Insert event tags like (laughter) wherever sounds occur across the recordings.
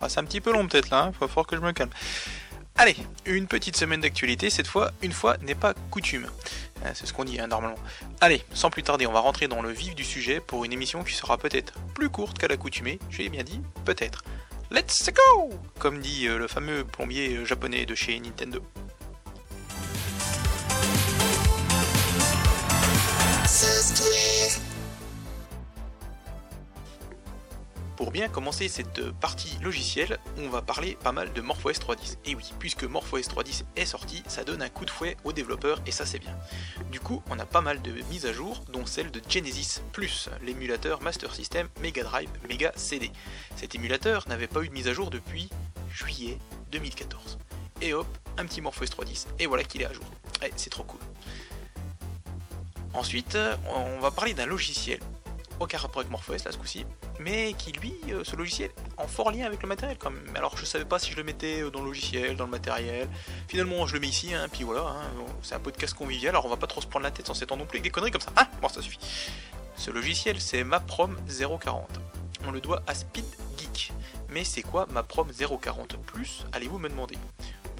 Ah, c'est un petit peu long peut-être là, il va falloir que je me calme. Allez, une petite semaine d'actualité, cette fois, une fois n'est pas coutume. Euh, C'est ce qu'on dit hein, normalement. Allez, sans plus tarder, on va rentrer dans le vif du sujet pour une émission qui sera peut-être plus courte qu'à l'accoutumée, j'ai bien dit, peut-être. Let's go Comme dit euh, le fameux plombier euh, japonais de chez Nintendo. Bien commencer cette partie logicielle, on va parler pas mal de MorphOS 3.10. Et oui, puisque MorphOS 3.10 est sorti, ça donne un coup de fouet aux développeurs et ça c'est bien. Du coup, on a pas mal de mises à jour, dont celle de Genesis Plus, l'émulateur Master System Mega Drive Mega CD. Cet émulateur n'avait pas eu de mise à jour depuis juillet 2014. Et hop, un petit MorphOS 3.10, et voilà qu'il est à jour. Ouais, c'est trop cool. Ensuite, on va parler d'un logiciel aucun rapport avec MorphOS là ce coup-ci, mais qui lui, euh, ce logiciel, en fort lien avec le matériel quand même. Alors je savais pas si je le mettais euh, dans le logiciel, dans le matériel. Finalement je le mets ici, hein, puis voilà, hein, c'est un podcast convivial, alors on va pas trop se prendre la tête sans s'étendre non plus avec des conneries comme ça. Ah, bon ça suffit. Ce logiciel c'est MapRom 040. On le doit à Speed Geek. Mais c'est quoi MapRom 040 Plus Allez-vous me demander?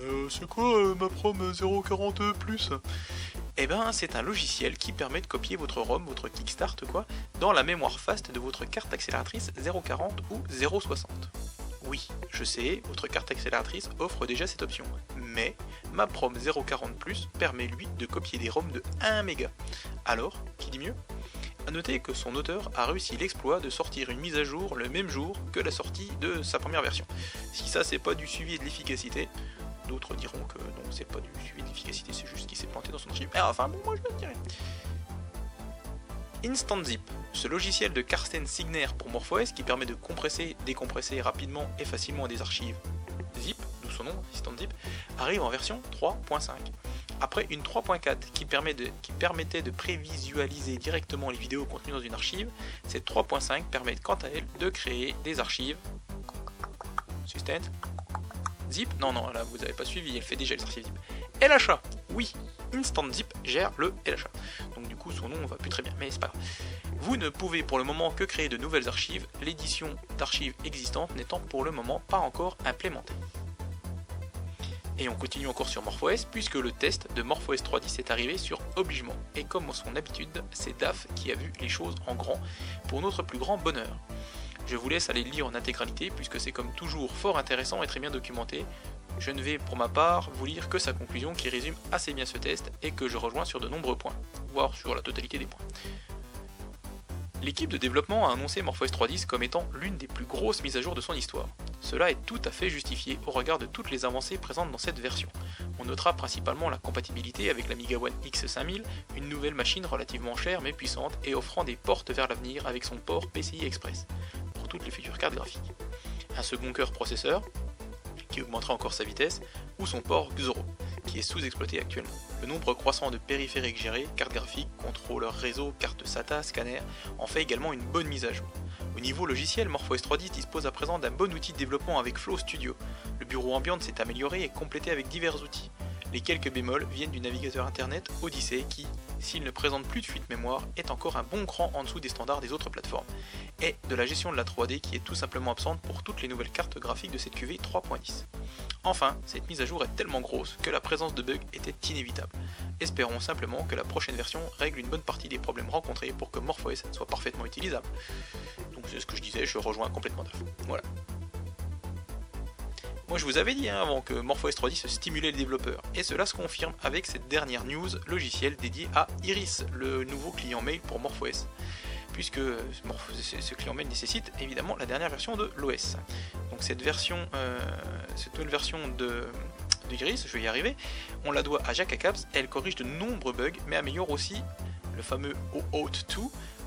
Euh, C'est quoi MapRom 040 Plus? Eh ben, c'est un logiciel qui permet de copier votre ROM, votre Kickstart quoi, dans la mémoire fast de votre carte accélératrice 040 ou 060. Oui, je sais, votre carte accélératrice offre déjà cette option, mais MapRom 040 Plus permet lui de copier des ROM de 1 méga. Alors, qui dit mieux? A noter que son auteur a réussi l'exploit de sortir une mise à jour le même jour que la sortie de sa première version. Si ça c'est pas du suivi et de l'efficacité, D'autres diront que non, c'est pas du suivi d'efficacité, c'est juste qu'il s'est planté dans son archive. Ah, enfin, bon, moi je le dirais. Instant Zip, ce logiciel de Carsten Signer pour MorphOS qui permet de compresser, décompresser rapidement et facilement des archives zip, d'où son nom, Instant Zip, arrive en version 3.5. Après une 3.4 qui, permet de, permettait de prévisualiser directement les vidéos contenues dans une archive, cette 3.5 permet quant à elle de créer des archives. Zip Non, non, là vous n'avez pas suivi, elle fait déjà les archives Zip. LHA Oui, Instant Zip gère le LHA. Donc du coup son nom va plus très bien, mais c'est pas grave. Vous ne pouvez pour le moment que créer de nouvelles archives, l'édition d'archives existantes n'étant pour le moment pas encore implémentée. Et on continue encore sur MorphOS puisque le test de MorphOS 3.10 est arrivé sur obligement. Et comme son habitude, c'est DAF qui a vu les choses en grand pour notre plus grand bonheur. Je vous laisse aller le lire en intégralité puisque c'est comme toujours fort intéressant et très bien documenté. Je ne vais pour ma part vous lire que sa conclusion qui résume assez bien ce test et que je rejoins sur de nombreux points, voire sur la totalité des points. L'équipe de développement a annoncé MorphOS 3.10 comme étant l'une des plus grosses mises à jour de son histoire. Cela est tout à fait justifié au regard de toutes les avancées présentes dans cette version. On notera principalement la compatibilité avec l'Amiga One X5000, une nouvelle machine relativement chère mais puissante et offrant des portes vers l'avenir avec son port PCI Express les futures cartes graphiques. Un second cœur processeur, qui augmentera encore sa vitesse, ou son port Xoro, qui est sous-exploité actuellement. Le nombre croissant de périphériques gérés, cartes graphiques, contrôleurs réseau, cartes SATA, scanner, en fait également une bonne mise à jour. Au niveau logiciel, MorphOS 3.10 dispose à présent d'un bon outil de développement avec Flow Studio. Le bureau Ambient s'est amélioré et complété avec divers outils. Les quelques bémols viennent du navigateur internet Odyssey qui, s'il ne présente plus de fuite mémoire, est encore un bon cran en dessous des standards des autres plateformes, et de la gestion de la 3D qui est tout simplement absente pour toutes les nouvelles cartes graphiques de cette QV 3.10. Enfin, cette mise à jour est tellement grosse que la présence de bugs était inévitable. Espérons simplement que la prochaine version règle une bonne partie des problèmes rencontrés pour que MorphOS soit parfaitement utilisable. Donc c'est ce que je disais, je rejoins complètement DAF. Voilà. Moi je vous avais dit hein, avant que MorphOS 3.10 stimulait les développeurs, et cela se confirme avec cette dernière news logicielle dédiée à Iris, le nouveau client mail pour MorphOS puisque ce client mail nécessite évidemment la dernière version de l'OS. Donc cette version, euh, cette nouvelle version de, Iris, je vais y arriver, on la doit à Jacques Acabs, elle corrige de nombreux bugs, mais améliore aussi le fameux OAuth 2,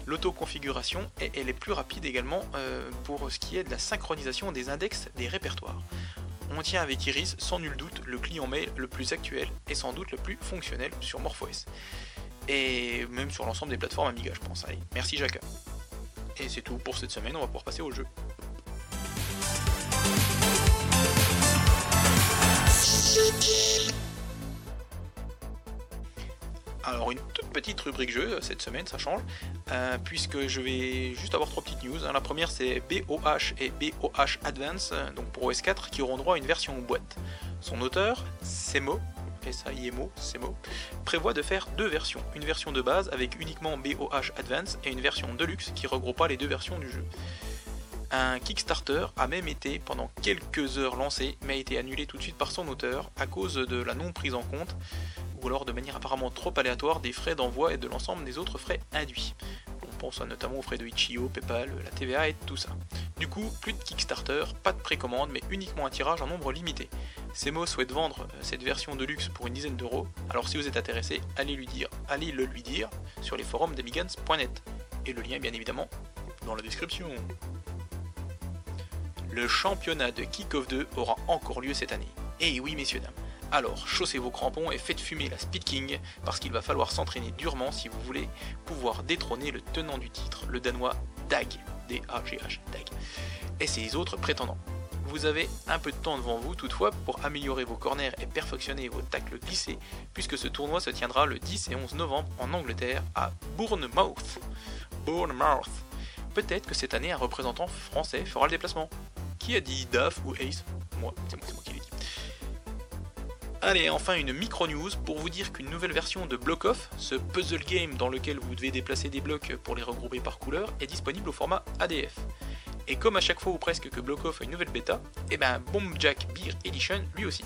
l'autoconfiguration, et elle est plus rapide également euh, pour ce qui est de la synchronisation des index des répertoires. On tient avec Iris sans nul doute le client mail le plus actuel et sans doute le plus fonctionnel sur MorphOS et même sur l'ensemble des plateformes Amiga, je pense. Allez, merci Jacques. Et c'est tout pour cette semaine, on va pouvoir passer au jeu. Alors une petite rubrique jeu cette semaine, ça change, euh, puisque je vais juste avoir trois petites news. Hein. La première c'est BOH et BOH Advance, donc pour OS4, qui auront droit à une version boîte. Son auteur, Semo, S-A-I-M-O, Semo, prévoit de faire deux versions. Une version de base avec uniquement BOH Advance et une version Deluxe qui regroupera les deux versions du jeu. Un Kickstarter a même été pendant quelques heures lancé, mais a été annulé tout de suite par son auteur à cause de la non prise en compte, ou alors de manière apparemment trop aléatoire, des frais d'envoi et de l'ensemble des autres frais induits. On pense notamment aux frais de Itch.io, Paypal, la TVA et tout ça. Du coup, plus de Kickstarter, pas de précommande, mais uniquement un tirage en nombre limité. Semo souhaite vendre euh, cette version de luxe pour une dizaine d'euros, alors si vous êtes intéressé, allez lui dire, allez le lui dire sur les forums d'Amigans.net. Et le lien bien évidemment dans la description. Le championnat de Kick-Off 2 aura encore lieu cette année. Et oui, messieurs, dames. Alors, chaussez vos crampons et faites fumer la Speed King, parce qu'il va falloir s'entraîner durement si vous voulez pouvoir détrôner le tenant du titre, le danois Dag. D-A-G-H, Dag. Et ses autres prétendants. Vous avez un peu de temps devant vous toutefois pour améliorer vos corners et perfectionner vos tacles glissés, puisque ce tournoi se tiendra le 10 et 11 novembre en Angleterre à Bournemouth. Bournemouth. Peut-être que cette année un représentant français fera le déplacement. Qui a dit DAF ou Ace? Moi, c'est moi, qui l'ai dit. Allez, enfin une micro-news pour vous dire qu'une nouvelle version de Block Off, ce puzzle game dans lequel vous devez déplacer des blocs pour les regrouper par couleur, est disponible au format ADF. Et comme à chaque fois ou presque que Block Off a une nouvelle bêta, et eh ben Bomb Jack Beer Edition lui aussi.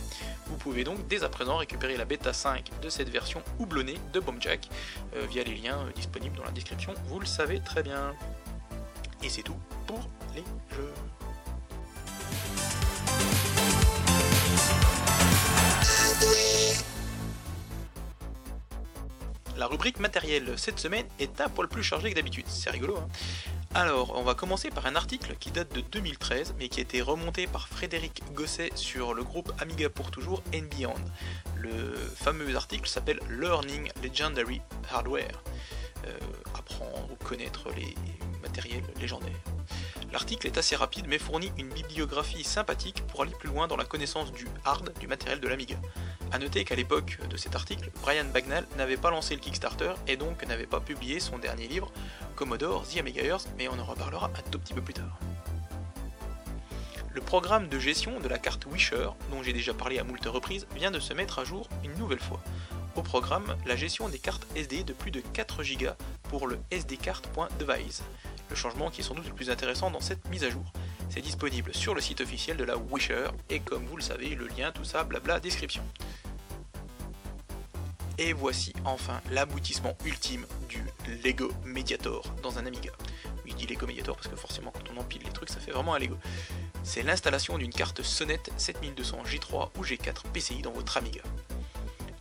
Vous pouvez donc dès à présent récupérer la bêta 5 de cette version houblonnée de Bomb Jack euh, via les liens euh, disponibles dans la description, vous le savez très bien. Et c'est tout pour les jeux. La rubrique matériel cette semaine est un poil plus chargée que d'habitude, c'est rigolo. Hein Alors, on va commencer par un article qui date de 2013, mais qui a été remonté par Frédéric Gosset sur le groupe Amiga pour toujours and Beyond. Le fameux article s'appelle Learning Legendary Hardware. Euh, apprendre ou connaître les matériels légendaires. L'article est assez rapide mais fournit une bibliographie sympathique pour aller plus loin dans la connaissance du hard du matériel de l'Amiga. A noter qu'à l'époque de cet article, Brian Bagnall n'avait pas lancé le Kickstarter et donc n'avait pas publié son dernier livre, Commodore The Amiga Earth, mais on en reparlera un tout petit peu plus tard. Le programme de gestion de la carte Wisher, dont j'ai déjà parlé à moult reprises, vient de se mettre à jour une nouvelle fois. Au programme, la gestion des cartes SD de plus de 4 Go pour le sdcard.device le changement qui est sans doute le plus intéressant dans cette mise à jour. C'est disponible sur le site officiel de la Wisher, et comme vous le savez, le lien, tout ça, blabla, description. Et voici enfin l'aboutissement ultime du Lego Mediator dans un Amiga. Oui, je dis Lego Mediator parce que forcément quand on empile les trucs, ça fait vraiment un Lego. C'est l'installation d'une carte sonnette 7200 G3 ou G4 PCI dans votre Amiga.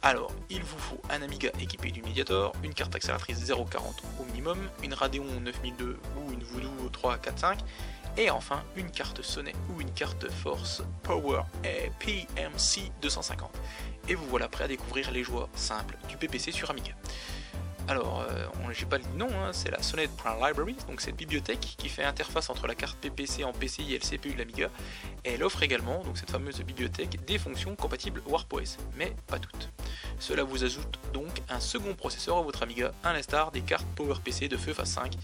Alors, il vous faut un Amiga équipé du Mediator, une carte accélératrice 040 au minimum, une Radeon 9002 ou une Voodoo 345, et enfin une carte Sonnet ou une carte Force Power PMC 250. Et vous voilà prêt à découvrir les joies simples du PPC sur Amiga. Alors, euh, j'ai pas le nom, hein, c'est la Sonnet Prime Library, donc cette bibliothèque qui fait interface entre la carte PPC en PCI et le CPU de l'Amiga. Elle offre également, donc cette fameuse bibliothèque, des fonctions compatibles WarpOS, mais pas toutes. Cela vous ajoute donc un second processeur à votre Amiga, à l'instar des cartes PowerPC de feu phase 5.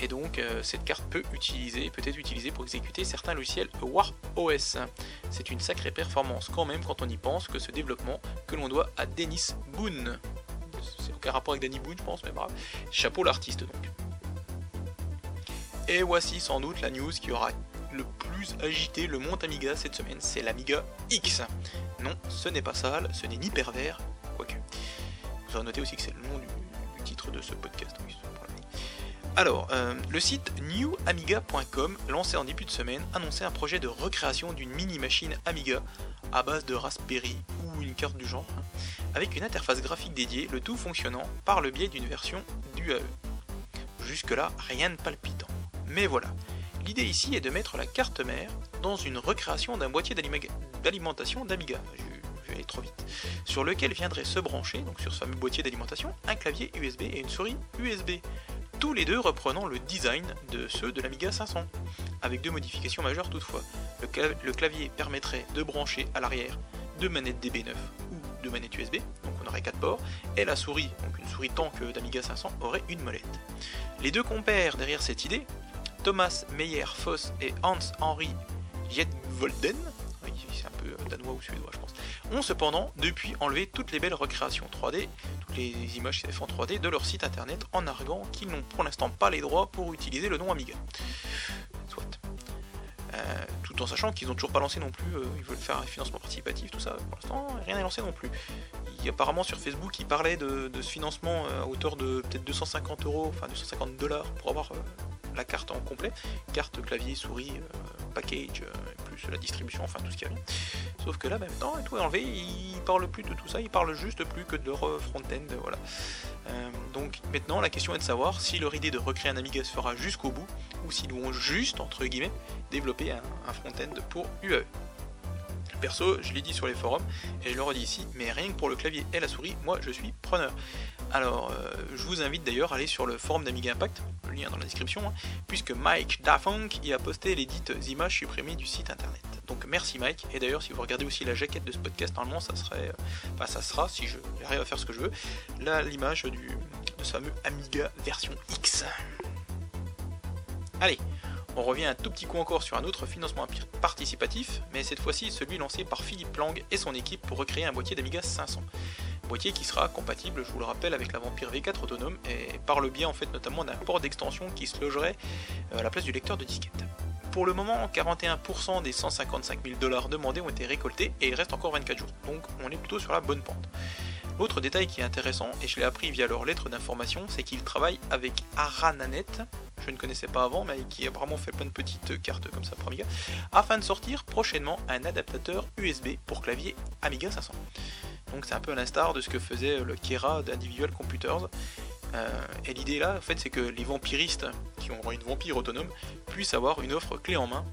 Et donc euh, cette carte peut, utiliser, peut être utilisée pour exécuter certains logiciels WarpOS. C'est une sacrée performance quand même quand on y pense que ce développement que l'on doit à Dennis Boone c'est aucun rapport avec Danny Boone, je pense, mais bravo. Chapeau l'artiste donc. Et voici sans doute la news qui aura le plus agité le monde Amiga cette semaine, c'est l'Amiga X. Non, ce n'est pas sale, ce n'est ni pervers, quoique. Vous aurez noté aussi que c'est le nom du, titre de ce podcast. Alors, euh, le site newamiga.com, lancé en début de semaine, annonçait un projet de recréation d'une mini-machine Amiga à base de Raspberry ou une carte du genre, avec une interface graphique dédiée, le tout fonctionnant par le biais d'une version du AE. Jusque-là, rien de palpitant. Mais voilà, l'idée ici est de mettre la carte mère dans une recréation d'un boîtier d'alimentation d'Amiga, je vais aller trop vite, sur lequel viendrait se brancher, donc sur ce fameux boîtier d'alimentation, un clavier USB et une souris USB, tous les deux reprenant le design de ceux de l'Amiga 500, avec deux modifications majeures toutefois. Le, clavier permettrait de brancher à l'arrière deux manettes DB9 ou deux manettes USB, donc on aurait 4 ports, et la souris, donc une souris tank d'Amiga 500, aurait une molette. Les deux compères derrière cette idée, Thomas Meyer Foss et Hans-Henri Jetvolden, c'est un peu danois ou suédois je pense, ont cependant depuis enlevé toutes les belles recréations 3D, toutes les images CF en 3D de leur site internet en arguant qu'ils n'ont pour l'instant pas les droits pour utiliser le nom Amiga. Soit. Euh, tout en sachant qu'ils n'ont toujours pas lancé non plus, euh, ils veulent faire un financement participatif, tout ça, pour l'instant rien n'est lancé non plus. Il, apparemment sur Facebook ils parlaient de, ce financement euh, à hauteur de peut-être 250 euros, enfin 250 dollars pour avoir la carte en complet, carte, clavier, souris, package, plus la distribution, enfin tout ce qu'il y a. Sauf que là, temps, tout est enlevé, ils parlent plus de tout ça, ils parlent juste plus que de leur front-end, voilà. donc maintenant, la question est de savoir si leur idée de recréer un Amiga se fera jusqu'au bout, ou s'ils vont juste, entre guillemets, développer un, front-end pour UAE. Perso, je l'ai dit sur les forums, et je le redis ici, mais rien que pour le clavier et la souris, moi je suis preneur. Alors, euh, je vous invite d'ailleurs à aller sur le forum d'Amiga Impact, le lien dans la description, hein, puisque Mike Dafunk y a posté les dites images supprimées du site internet. Donc merci Mike, et d'ailleurs si vous regardez aussi la jaquette de ce podcast, normalement ça serait, euh, enfin ça sera, si je j'arrive à faire ce que je veux, l'image de ce fameux Amiga version X. Allez, on revient un tout petit coup encore sur un autre financement participatif, mais cette fois-ci celui lancé par Philippe Lang et son équipe pour recréer un boîtier d'Amiga 500. Boîtier qui sera compatible, je vous le rappelle, avec la Vampire V4 autonome et par le biais en fait notamment d'un port d'extension qui se logerait euh, à la place du lecteur de disquette. Pour le moment, 41% des 155 000 dollars demandés ont été récoltés et il reste encore 24 jours, donc on est plutôt sur la bonne pente. L'autre détail qui est intéressant, et je l'ai appris via leur lettre d'information, c'est qu'ils travaillent avec Arananet, je ne connaissais pas avant, mais qui a vraiment fait plein de petites cartes comme ça pour Amiga, afin de sortir prochainement un adaptateur USB pour clavier Amiga 500. Donc c'est un peu à l'instar de ce que faisait le Kera d'Individual Computers. Euh, et l'idée là, en fait, c'est que les vampiristes qui ont une vampire autonome puissent avoir une offre clé en main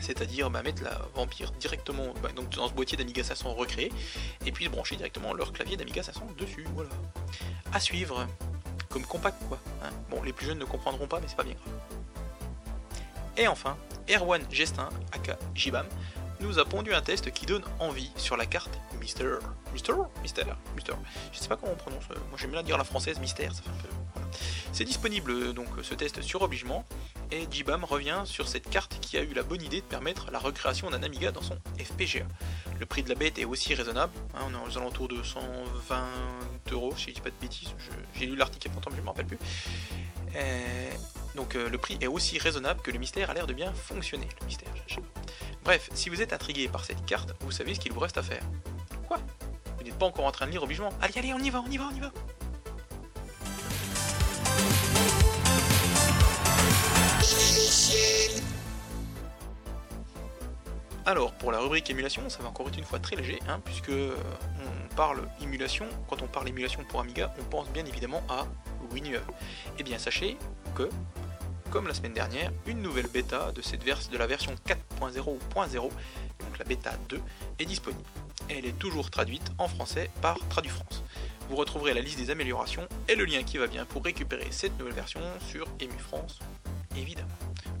c'est-à-dire bah, mettre la Vampire directement bah, donc dans ce boîtier d'Amiga 500 recréé, et puis brancher directement leur clavier d'Amiga 500 dessus, voilà. À suivre, comme compact quoi. Hein. Bon, les plus jeunes ne comprendront pas, mais c'est pas bien grave. Et enfin, Erwan Gestin, aka Jibam, nous a pondu un test qui donne envie sur la carte Mister. Mister Mister Mister. Je sais pas comment on prononce, euh, moi j'aime bien dire la française Mystère, ça fait un peu. C'est disponible donc ce test sur obligement et Jibam revient sur cette carte qui a eu la bonne idée de permettre la recréation d'un Amiga dans son FPGA. Le prix de la bête est aussi raisonnable, hein, on est aux alentours de 120 euros si je dis pas de bêtises, j'ai lu l'article pourtant mais je me rappelle plus. donc euh, le prix est aussi raisonnable que le mystère a l'air de bien fonctionner, le mystère. Bref, si vous êtes intrigué par cette carte, vous savez ce qu'il vous reste à faire. N'êtes pas encore en train de lire obligement Allez, allez, on y va, on y va, on y va Alors, pour la rubrique émulation, ça va encore être une fois très léger, hein, puisque euh, on parle émulation, quand on parle émulation pour Amiga, on pense bien évidemment à WinUE. Eh bien, sachez que, comme la semaine dernière, une nouvelle bêta de, cette de la version 4.0.0, donc la bêta 2, est disponible. Elle est toujours traduite en français par TraduFrance. Vous retrouverez la liste des améliorations et le lien qui va bien pour récupérer cette nouvelle version sur EmuFrance, évidemment.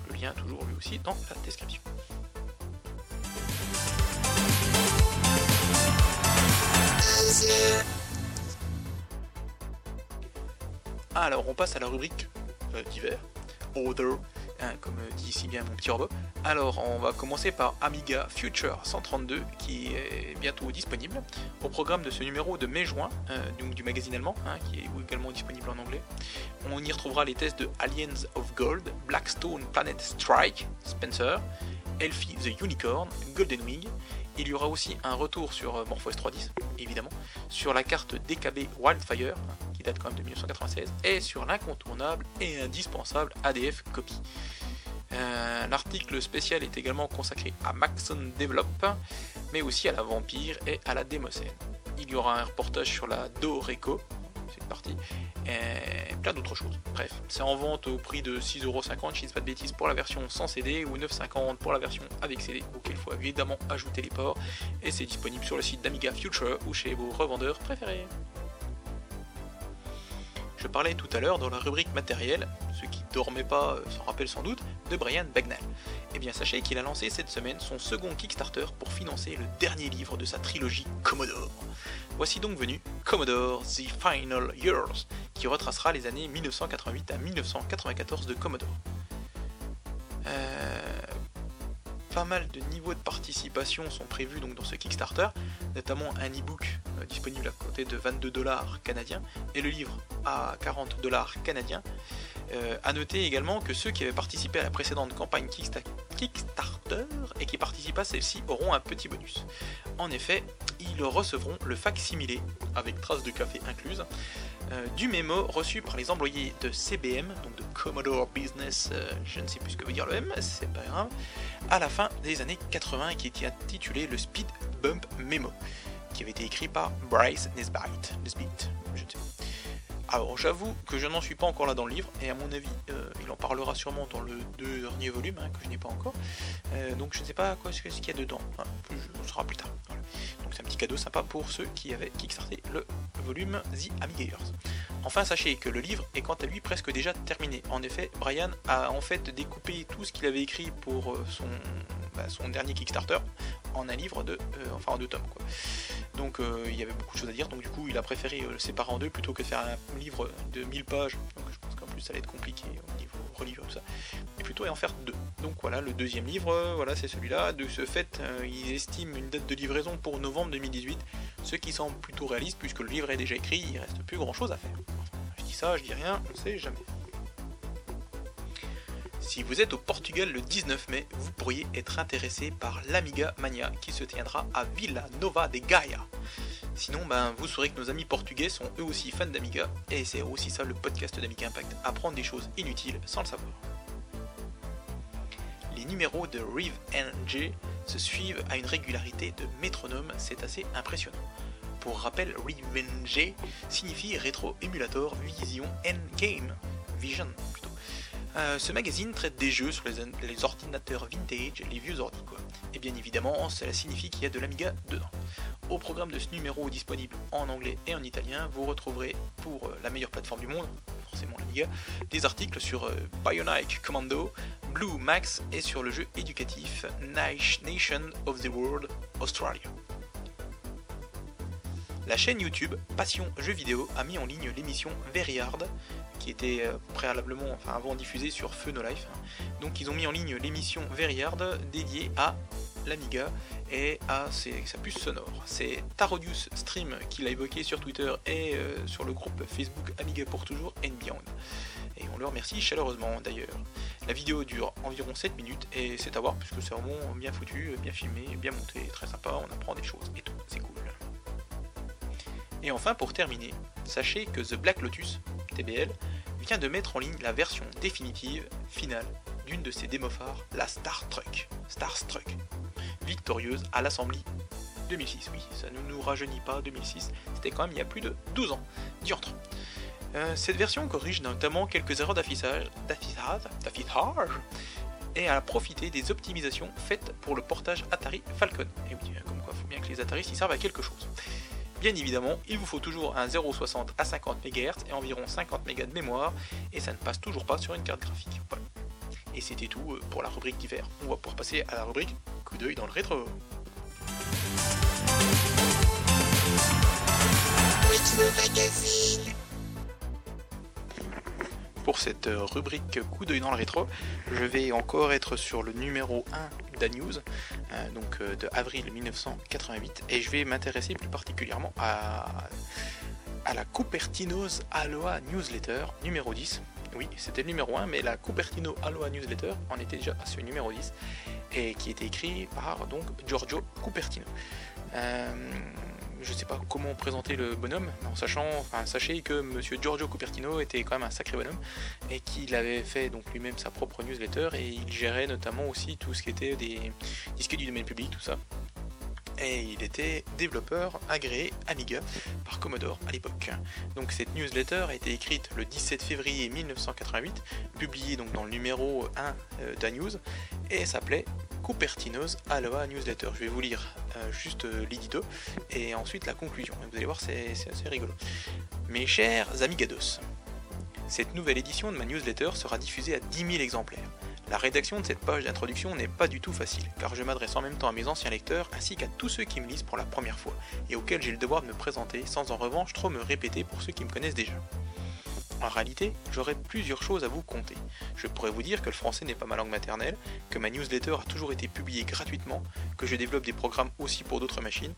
Le lien toujours lui aussi dans la description. Alors on passe à la rubrique euh, d'hiver, hein, comme dit si bien mon petit robot. Alors on va commencer par Amiga Future 132 qui est bientôt disponible au programme de ce numéro de mai-juin, euh, donc du magazine allemand, hein, qui est également disponible en anglais. On y retrouvera les tests de Aliens of Gold, Blackstone Planet Strike, Spencer, Elfie the Unicorn, Golden Wing. Il y aura aussi un retour sur euh, MorphOS 3.10, évidemment, sur la carte DKB Wildfire, qui date quand même de 1996, et sur l'incontournable et indispensable ADF Copy. Euh, l'article spécial est également consacré à Maxon Develop, mais aussi à la Vampire et à la Demoscène. Il y aura un reportage sur la Doreco, cette partie, et plein d'autres choses. Bref, c'est en vente au prix de 6,50€, je ne pas de bêtises, pour la version sans CD ou 9,50€ pour la version avec CD, auquel il faut évidemment ajouter les ports, et c'est disponible sur le site d'Amiga Future ou chez vos revendeurs préférés. Je parlais tout à l'heure dans la rubrique matériel, ceux qui dormaient pas euh, s'en rappellent sans doute, de Brian Bagnall. Eh bien sachez qu'il a lancé cette semaine son second Kickstarter pour financer le dernier livre de sa trilogie Commodore. Voici donc venu Commodore The Final Years, qui retracera les années 1988 à 1994 de Commodore. Euh, pas mal de niveaux de participation sont prévus dans ce Kickstarter, notamment un e-book disponible à côté de 22 dollars canadiens et le livre à 40 dollars canadiens. Euh, a noter également que ceux qui avaient participé à la précédente campagne Kickstarter et qui participent à celle-ci auront un petit bonus. En effet, ils recevront le facsimilé, avec traces de café incluse, euh, du mémo reçu par les employés de CBM, donc de Commodore Business, euh, je ne sais plus ce que veut dire le M, c'est pas grave, à la fin des années 80 et qui était intitulé le Speed Bump Memo, qui avait été écrit par Bryce Nesbitt. Nesbitt. Alors j'avoue que je n'en suis pas encore là dans le livre, et à mon avis, euh, il en parlera sûrement dans le dernier volume, hein, que je n'ai pas encore. Euh, donc je ne sais pas quoi, ce qu'il y a dedans, hein, on saura plus tard. Donc c'est un petit cadeau sympa pour ceux qui avaient kickstarté le volume The Amigators. Enfin sachez que le livre est quant à lui presque déjà terminé. En effet, Brian a en fait découpé tout ce qu'il avait écrit pour euh, son, bah, son dernier Kickstarter en un livre de, enfin en deux tomes quoi. Donc il y avait beaucoup de choses à dire, donc du coup il a préféré le séparer en deux plutôt que de faire un livre de 1000 pages, je pense qu'en plus ça allait être compliqué au niveau relivre tout ça, et plutôt en faire deux. Donc voilà, le deuxième livre, euh, voilà c'est celui-là. De ce fait, euh, ils estiment une date de livraison pour novembre 2018, ce qui semble plutôt réaliste puisque le livre est déjà écrit, il reste plus grand chose à faire. Je dis ça, je dis rien, on sait jamais. Si vous êtes au Portugal le 19 mai, vous pourriez être intéressé par l'Amiga Mania qui se tiendra à Villa Nova de Gaia. Sinon, ben, vous saurez que nos amis portugais sont eux aussi fans d'Amiga, et c'est aussi ça le podcast d'Amiga Impact, apprendre des choses inutiles sans le savoir. Les numéros de NG se suivent à une régularité de métronome, c'est assez impressionnant. Pour rappel, Rive signifie Retro Emulator Vision N-Game, Vision. Euh, ce magazine traite des jeux sur les, ordinateurs vintage, les vieux ordi quoi. Et bien évidemment, cela signifie qu'il y a de l'Amiga dedans. Au programme de ce numéro disponible en anglais et en italien, vous retrouverez pour euh, la meilleure plateforme du monde, forcément l'Amiga, des articles sur euh, Bionic Commando, Blue Max et sur le jeu éducatif Nation of the World Australia. La chaîne YouTube Passion Jeux Vidéo a mis en ligne l'émission Very Hard, qui était euh, préalablement, enfin avant diffusée sur Feu No Life. Donc ils ont mis en ligne l'émission Very Hard dédiée à l'Amiga et à sa puce sonore. C'est Tarodius Stream qui l'a évoqué sur Twitter et euh, sur le groupe Facebook Amiga pour toujours and Beyond. Et on le remercie chaleureusement d'ailleurs. La vidéo dure environ 7 minutes et c'est à voir puisque c'est vraiment bien foutu, bien filmé, bien monté, très sympa, on apprend des choses et tout, c'est cool. Et enfin pour terminer, sachez que The Black Lotus, TBL, vient de mettre en ligne la version définitive, finale, d'une de ses démophares, la Star Trek. Star Trek victorieuse à l'Assemblée 2006. Oui, ça ne nous rajeunit pas, 2006, c'était quand même il y a plus de 12 ans, diantre. Euh, cette version corrige notamment quelques erreurs d'affichage, d'affichage, et a profité des optimisations faites pour le portage Atari Falcon. Et oui, comme quoi, il faut bien que les Atari s'y servent à quelque chose. Bien évidemment, il vous faut toujours un 0,60 à 50 MHz et environ 50 MB de mémoire, et ça ne passe toujours pas sur une carte graphique. Et c'était tout euh, pour la rubrique d'hiver. On va pouvoir passer à la rubrique coup d'œil dans le rétro. Pour cette euh, rubrique coup d'œil dans le rétro, je vais encore être sur le numéro 1 d'Anews, euh, donc de avril 1988, et je vais m'intéresser plus particulièrement à, la Cupertino's Aloha Newsletter numéro 10, oui, c'était le numéro 1, mais la Cupertino Aloha Newsletter en était déjà à ce numéro 10, et qui était écrit par donc Giorgio Cupertino. Euh, je sais pas comment présenter le bonhomme, en sachant, enfin, sachez que Monsieur Giorgio Cupertino était quand même un sacré bonhomme et qu'il avait fait donc lui-même sa propre newsletter et il gérait notamment aussi tout ce qui était des disques du domaine public, tout ça et il était développeur agréé Amiga par Commodore à l'époque. Donc cette newsletter a été écrite le 17 février 1988, publiée donc dans le numéro 1 euh, d'Anews, et s'appelait Cupertino's Aloha Newsletter. Je vais vous lire euh, juste euh, et ensuite la conclusion. Vous allez voir, c'est assez rigolo. Mes chers amigados, cette nouvelle édition de ma newsletter sera diffusée à 10 000 exemplaires. La rédaction de cette page d'introduction n'est pas du tout facile, car je m'adresse en même temps à mes anciens lecteurs ainsi qu'à tous ceux qui me lisent pour la première fois, et auxquels j'ai le devoir de me présenter sans en revanche trop me répéter pour ceux qui me connaissent déjà. En réalité, j'aurais plusieurs choses à vous conter. Je pourrais vous dire que le français n'est pas ma langue maternelle, que ma newsletter a toujours été publiée gratuitement, que je développe des programmes aussi pour d'autres machines,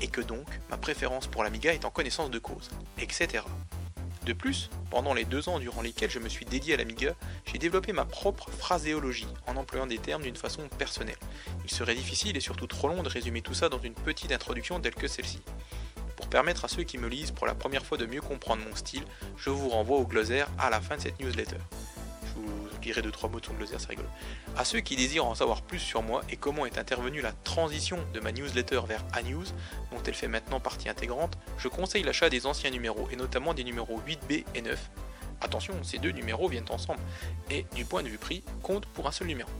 et que donc ma préférence pour l'Amiga est en connaissance de cause, etc. De plus, pendant les deux ans durant lesquels je me suis dédié à l'Amiga, j'ai développé ma propre phraséologie en employant des termes d'une façon personnelle. Il serait difficile et surtout trop long de résumer tout ça dans une petite introduction telle que celle-ci. Permettre à ceux qui me lisent pour la première fois de mieux comprendre mon style, je vous renvoie au glossaire à la fin de cette newsletter. Je vous lirai deux trois mots de son glossaire, c'est rigolo. À ceux qui désirent en savoir plus sur moi et comment est intervenue la transition de ma newsletter vers A-News, dont elle fait maintenant partie intégrante, je conseille l'achat des anciens numéros et notamment des numéros 8B et 9. Attention, ces deux numéros viennent ensemble et, du point de vue prix, comptent pour un seul numéro.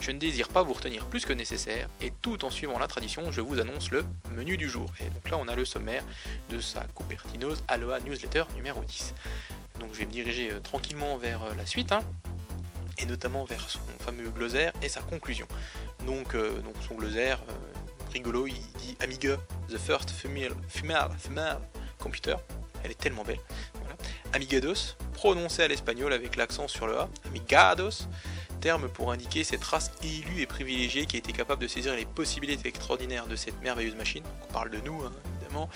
Je ne désire pas vous retenir plus que nécessaire, et tout en suivant la tradition, je vous annonce le menu du jour. Et donc là, on a le sommaire de sa Cupertino's Aloha Newsletter numéro 10. Donc je vais me diriger euh, tranquillement vers euh, la suite, hein, et notamment vers son fameux glossaire et sa conclusion. Donc, euh, donc son glossaire, rigolo, il dit Amiga, the first female, female, female computer. Elle est tellement belle. Amigados, prononcé à l'espagnol avec l'accent sur le A. Amigados, terme pour indiquer cette race élue et privilégiée qui a été capable de saisir les possibilités extraordinaires de cette merveilleuse machine. On parle de nous, hein, évidemment.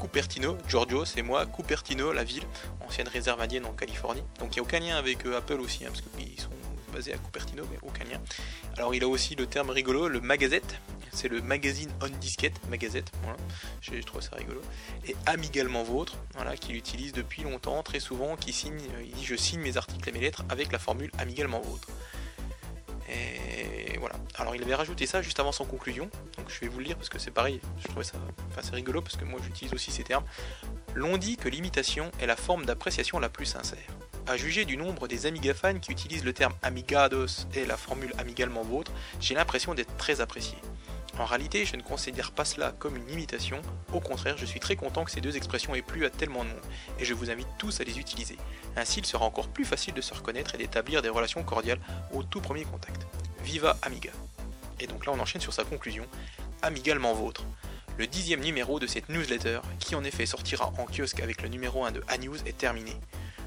Cupertino, Giorgio, c'est moi, Cupertino, la ville, ancienne réserve indienne en Californie. Donc il n'y a aucun lien avec euh, Apple aussi, hein, parce qu'ils sont basés à Cupertino, mais aucun lien. Alors il a aussi le terme rigolo, le magazette, c'est le magazine on disquette, magazette, voilà, j'ai trouvé ça rigolo. Et amigalement vôtre, voilà, qu'il utilise depuis longtemps, très souvent, qui signe, il dit je signe mes articles et mes lettres avec la formule amigalement vôtre. Et voilà. Alors il avait rajouté ça juste avant son conclusion, donc je vais vous le lire parce que c'est pareil, je trouvais ça assez rigolo parce que moi j'utilise aussi ces termes. L'on dit que l'imitation est la forme d'appréciation la plus sincère. À juger du nombre des Amiga fans qui utilisent le terme amigados et la formule amigalement vôtre, j'ai l'impression d'être très apprécié. En réalité, je ne considère pas cela comme une imitation, au contraire, je suis très content que ces deux expressions aient plu à tellement de monde, et je vous invite tous à les utiliser. Ainsi, il sera encore plus facile de se reconnaître et d'établir des relations cordiales au tout premier contact. Viva Amiga Et donc là, on enchaîne sur sa conclusion, Amigalement vôtre. Le dixième numéro de cette newsletter, qui en effet sortira en kiosque avec le numéro 1 de A-News, est terminé.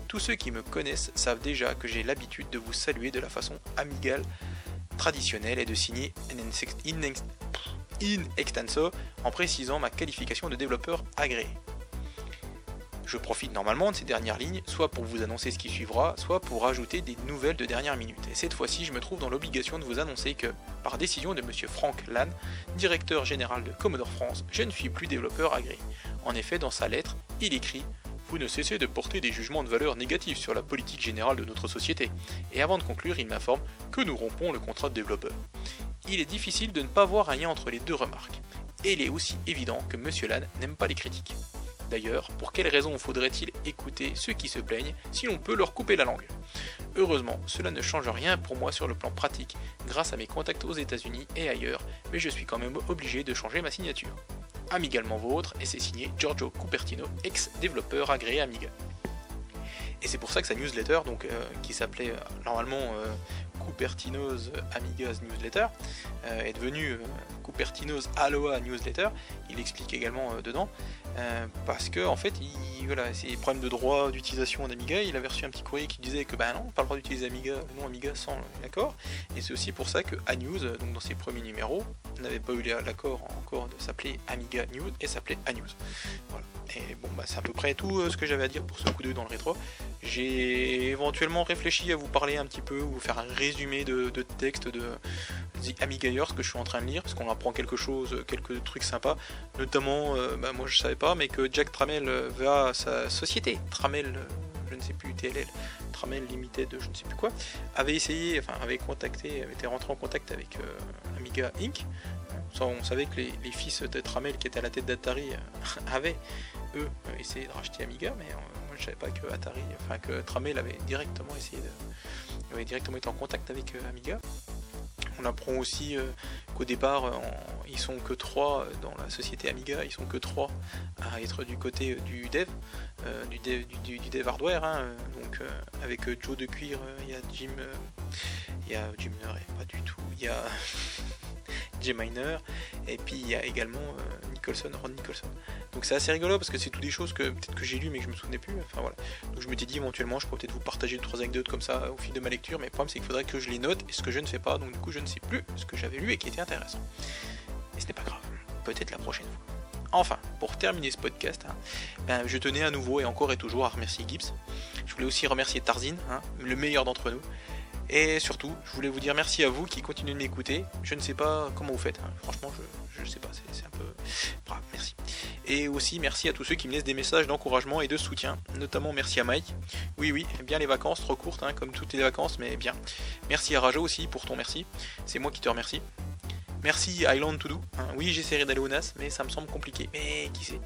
Tous ceux qui me connaissent savent déjà que j'ai l'habitude de vous saluer de la façon amigale traditionnelle et de signer in extenso en précisant ma qualification de développeur agréé. Je profite normalement de ces dernières lignes, soit pour vous annoncer ce qui suivra, soit pour ajouter des nouvelles de dernière minute. Et cette fois-ci, je me trouve dans l'obligation de vous annoncer que, par décision de M. Frank Lann, directeur général de Commodore France, je ne suis plus développeur agréé. En effet, dans sa lettre, il écrit vous ne cessez de porter des jugements de valeur négatifs sur la politique générale de notre société. Et avant de conclure, il m'informe que nous rompons le contrat de développeur il est difficile de ne pas voir un lien entre les deux remarques. Et il est aussi évident que M. Lann n'aime pas les critiques. D'ailleurs, pour quelles raisons faudrait-il écouter ceux qui se plaignent si l'on peut leur couper la langue? Heureusement, cela ne change rien pour moi sur le plan pratique, grâce à mes contacts aux États-Unis et ailleurs, mais je suis quand même obligé de changer ma signature. Amigalement vôtre, et c'est signé Giorgio Cupertino, ex-développeur agréé Amiga. Et c'est pour ça que sa newsletter, donc, euh, qui s'appelait euh, normalement euh, Cupertino's Amiga's Newsletter, est devenue Cupertino's Aloha Newsletter. Il explique également dedans, parce que en fait, il, voilà, c'est problèmes de droit d'utilisation d'Amiga. Il avait reçu un petit courrier qui disait que bah non, pas le droit d'utiliser Amiga, non Amiga sans l'accord. Et c'est aussi pour ça que A-News, donc dans ses premiers numéros, n'avait pas eu l'accord encore de s'appeler Amiga News et s'appelait A-News. Voilà. Et bon, bah, c'est à peu près tout euh, ce que j'avais à dire pour ce coup d'œil dans le rétro. J'ai éventuellement réfléchi à vous parler un petit peu, ou faire un résumé de, texte de The Amiga Years que je suis en train de lire, parce qu'on apprend quelque chose, quelques trucs sympas. Notamment, euh, bah, moi je savais pas, mais que Jack Trammell va à sa société, Trammell, je ne sais plus, TLL, Trammell Limited, je ne sais plus quoi, avait essayé, enfin avait contacté, avait été rentré en contact avec euh, Amiga Inc. on savait que les, fils de Trammell qui étaient à la tête d'Atari (laughs) avaient eux essayé de racheter Amiga, mais euh, moi je savais pas que Atari, enfin que Trammell avait directement essayé de, avait directement été en contact avec euh, Amiga. On apprend aussi euh, qu'au départ, ils sont que trois dans la société Amiga, ils sont que trois à être du côté du dev, du, dev du, hardware. Hein. donc avec Joe de Cuir, il y a Jim, il y a Jim Murray, pas du tout. Il y J Miner, et puis il y a également euh, Nicholson, Ron Nicholson. Donc c'est assez rigolo parce que c'est toutes des choses que peut-être que j'ai lues mais que je me souvenais plus. Enfin voilà. Donc je me dit éventuellement je pourrais peut-être vous partager deux trois anecdotes comme ça au fil de ma lecture, mais le problème c'est qu'il faudrait que je les note et ce que je ne fais pas, donc du coup je ne sais plus ce que j'avais lu et qui était intéressant. Et ce n'est pas grave. Peut-être la prochaine fois. Enfin, pour terminer ce podcast, hein, ben, je tenais à nouveau et encore et toujours à remercier Gibbs. Je voulais aussi remercier Tarzin, hein, le meilleur d'entre nous. Et surtout, je voulais vous dire merci à vous qui continuez de m'écouter. Je ne sais pas comment vous faites, hein. franchement, je ne sais pas, c'est un peu. Bravo, merci. Et aussi merci à tous ceux qui me laissent des messages d'encouragement et de soutien, notamment merci à Mike. Oui, oui, bien les vacances, trop courtes, comme toutes les vacances, mais bien. Merci à Rajo aussi pour ton merci, c'est moi qui te remercie. Merci Island To Do. Hein. Oui, j'essaierai d'aller au NAS, mais ça me semble compliqué. Mais qui sait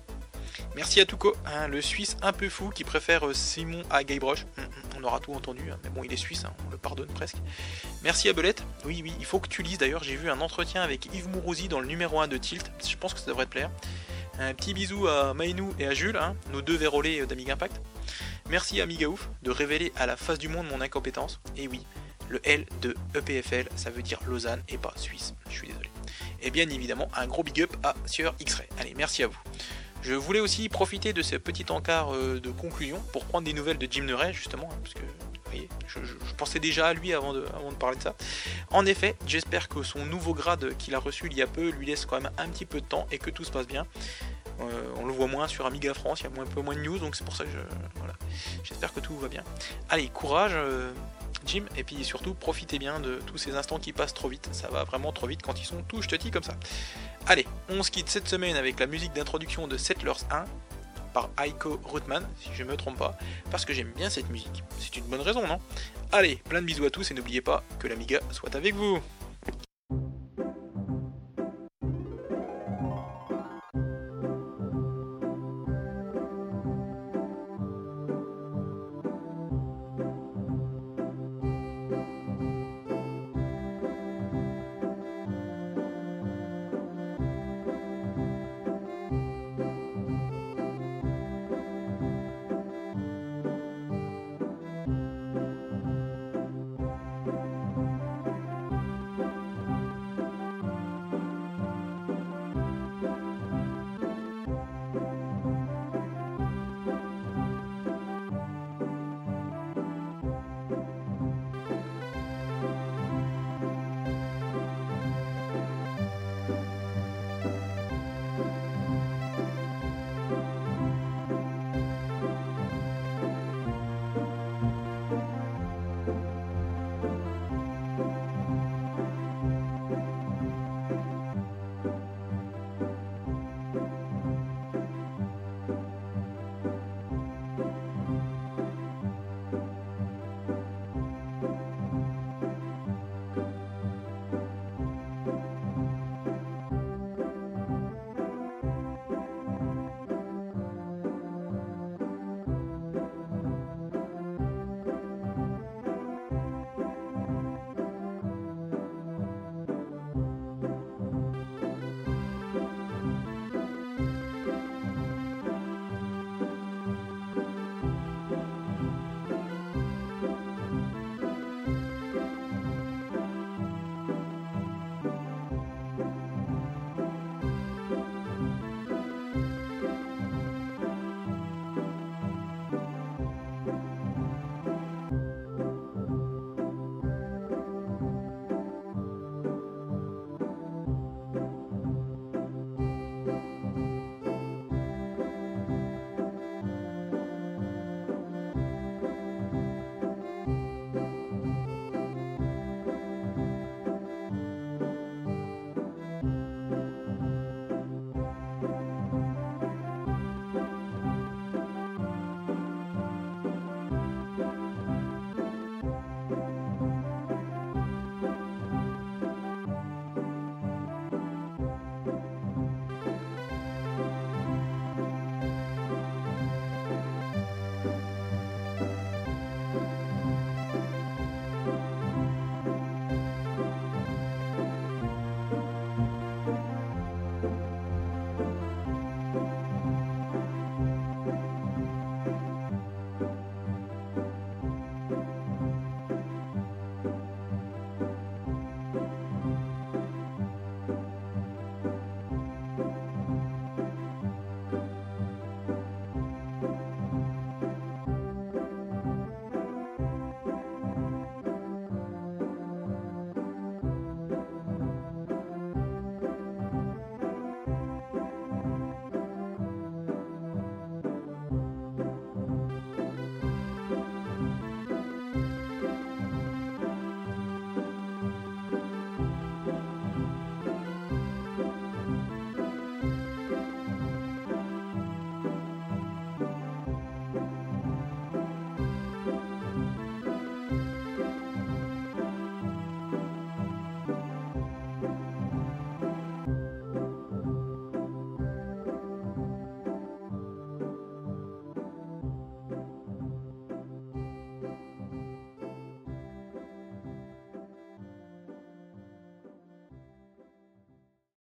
Merci à Tuco, hein, le Suisse un peu fou qui préfère euh, Simon à Guybrush. Hum, hum, on aura tout entendu, hein, mais bon, il est suisse, on le pardonne presque. Merci à Belette. Oui, oui, il faut que tu lises. D'ailleurs, j'ai vu un entretien avec Yves Mourouzi dans le numéro 1 de Tilt. Je pense que ça devrait te plaire. Un petit bisou à Mainou et à Jules, nos deux vérolés d'Amiga Impact. Merci à Migaouf de révéler à la face du monde mon incompétence. Et oui, le L de EPFL, ça veut dire Lausanne et pas Suisse. Je suis désolé. Et bien évidemment, un gros big up à Sieur X-Ray. Allez, merci à vous. Je voulais aussi profiter de ce petit encart euh, de conclusion pour prendre des nouvelles de Jim Murray, justement, hein, parce que je, pensais déjà à lui avant de, parler de ça. En effet, j'espère que son nouveau grade qu'il a reçu il y a peu lui laisse quand même un petit peu de temps et que tout se passe bien. Euh, on le voit moins sur Amiga France, il y a un peu moins de news, donc c'est pour ça que j'espère que tout va bien. Allez, courage, euh, Jim, et puis surtout profitez bien de tous ces instants qui passent trop vite. Ça va vraiment trop vite quand ils sont tout ch'tis comme ça. Allez, on se quitte cette semaine avec la musique d'introduction de Settlers 1 par Aiko Rootman, si je me trompe pas, parce que j'aime bien cette musique. C'est une bonne raison, non? Allez, plein de bisous à tous et n'oubliez pas que l'Amiga soit avec vous